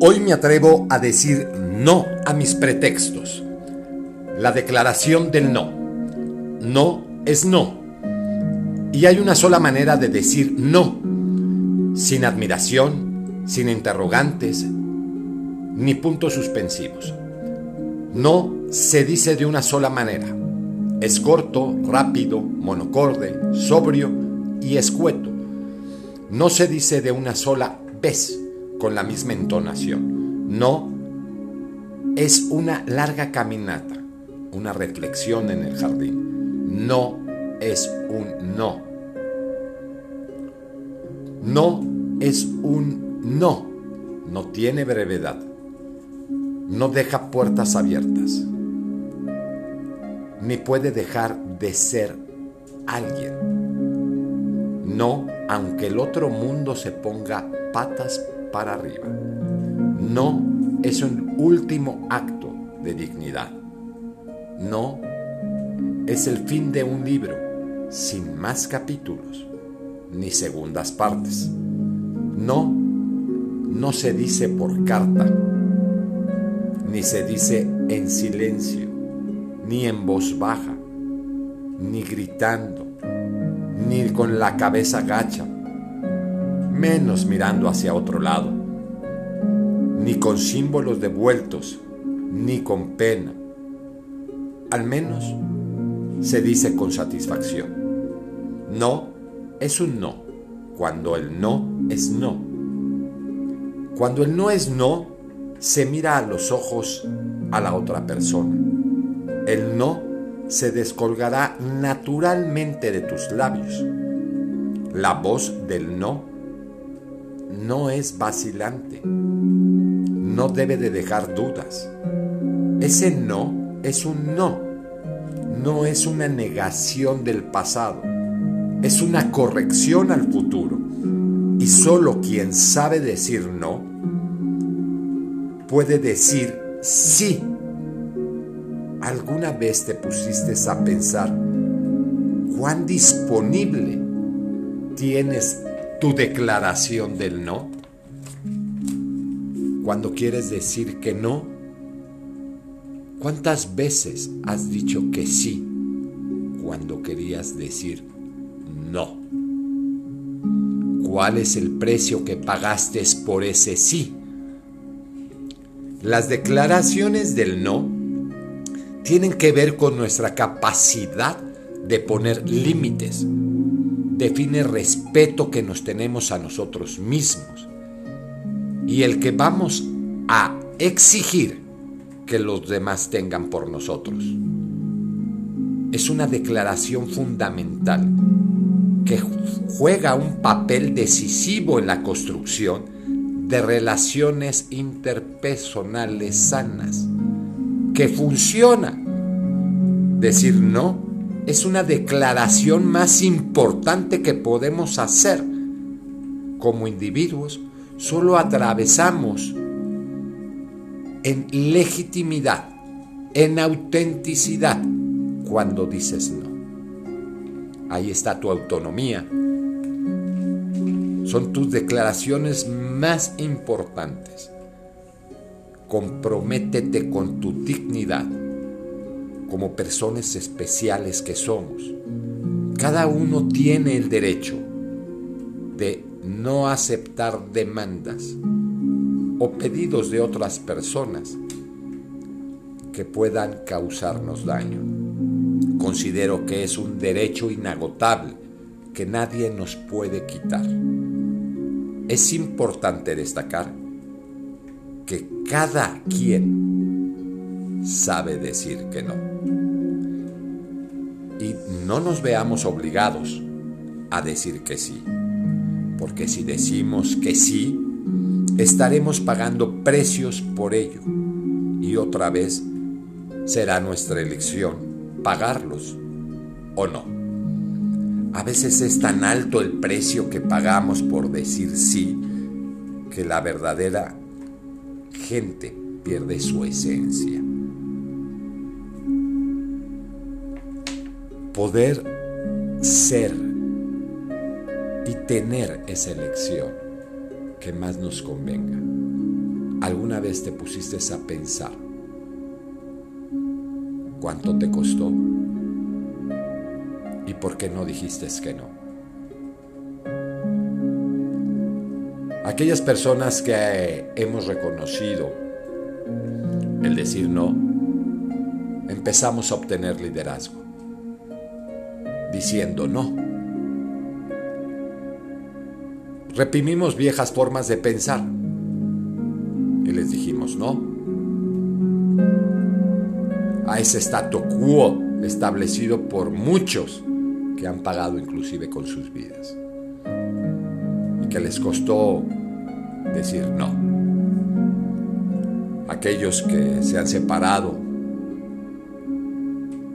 Hoy me atrevo a decir no a mis pretextos. La declaración del no. No es no. Y hay una sola manera de decir no, sin admiración, sin interrogantes, ni puntos suspensivos. No se dice de una sola manera. Es corto, rápido, monocorde, sobrio y escueto. No se dice de una sola vez con la misma entonación. No es una larga caminata, una reflexión en el jardín. No es un no. No es un no. No tiene brevedad. No deja puertas abiertas. Ni puede dejar de ser alguien. No, aunque el otro mundo se ponga patas para arriba. No es un último acto de dignidad. No es el fin de un libro sin más capítulos ni segundas partes. No, no se dice por carta, ni se dice en silencio, ni en voz baja, ni gritando, ni con la cabeza gacha, menos mirando hacia otro lado, ni con símbolos devueltos, ni con pena. Al menos se dice con satisfacción. No es un no, cuando el no es no. Cuando el no es no, se mira a los ojos a la otra persona. El no se descolgará naturalmente de tus labios. La voz del no no es vacilante. No debe de dejar dudas. Ese no es un no. No es una negación del pasado. Es una corrección al futuro. Y solo quien sabe decir no puede decir sí. ¿Alguna vez te pusiste a pensar cuán disponible tienes tu declaración del no? Cuando quieres decir que no, ¿cuántas veces has dicho que sí cuando querías decir no? ¿Cuál es el precio que pagaste por ese sí? Las declaraciones del no tienen que ver con nuestra capacidad de poner límites define respeto que nos tenemos a nosotros mismos y el que vamos a exigir que los demás tengan por nosotros. Es una declaración fundamental que juega un papel decisivo en la construcción de relaciones interpersonales sanas, que funciona. Decir no es una declaración más importante que podemos hacer. Como individuos, solo atravesamos en legitimidad, en autenticidad, cuando dices no. Ahí está tu autonomía. Son tus declaraciones más importantes. Comprométete con tu dignidad como personas especiales que somos, cada uno tiene el derecho de no aceptar demandas o pedidos de otras personas que puedan causarnos daño. Considero que es un derecho inagotable que nadie nos puede quitar. Es importante destacar que cada quien sabe decir que no y no nos veamos obligados a decir que sí. Porque si decimos que sí, estaremos pagando precios por ello. Y otra vez será nuestra elección pagarlos o no. A veces es tan alto el precio que pagamos por decir sí que la verdadera gente pierde su esencia. poder ser y tener esa elección que más nos convenga. ¿Alguna vez te pusiste a pensar cuánto te costó? ¿Y por qué no dijiste que no? Aquellas personas que hemos reconocido el decir no, empezamos a obtener liderazgo, diciendo no. Reprimimos viejas formas de pensar y les dijimos no a ese statu quo establecido por muchos que han pagado inclusive con sus vidas que les costó decir no. Aquellos que se han separado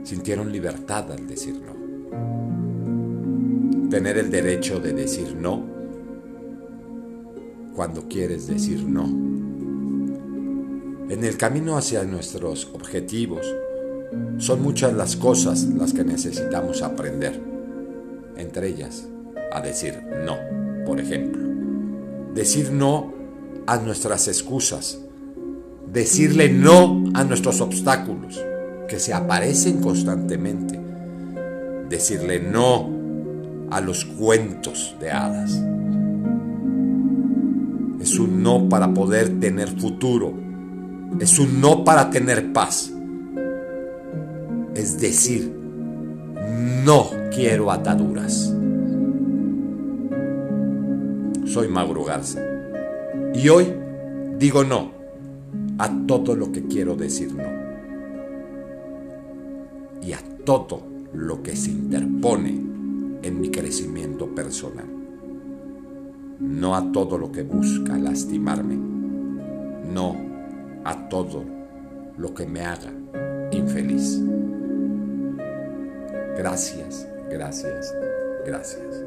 sintieron libertad al decir no. Tener el derecho de decir no cuando quieres decir no. En el camino hacia nuestros objetivos son muchas las cosas las que necesitamos aprender. Entre ellas, a decir no, por ejemplo. Decir no a nuestras excusas. Decirle no a nuestros obstáculos que se aparecen constantemente. Decirle no a los cuentos de hadas. Es un no para poder tener futuro. Es un no para tener paz. Es decir, no quiero ataduras. Soy Mauro Garza. Y hoy digo no a todo lo que quiero decir no y a todo lo que se interpone en mi crecimiento personal. No a todo lo que busca lastimarme. No a todo lo que me haga infeliz. Gracias, gracias, gracias.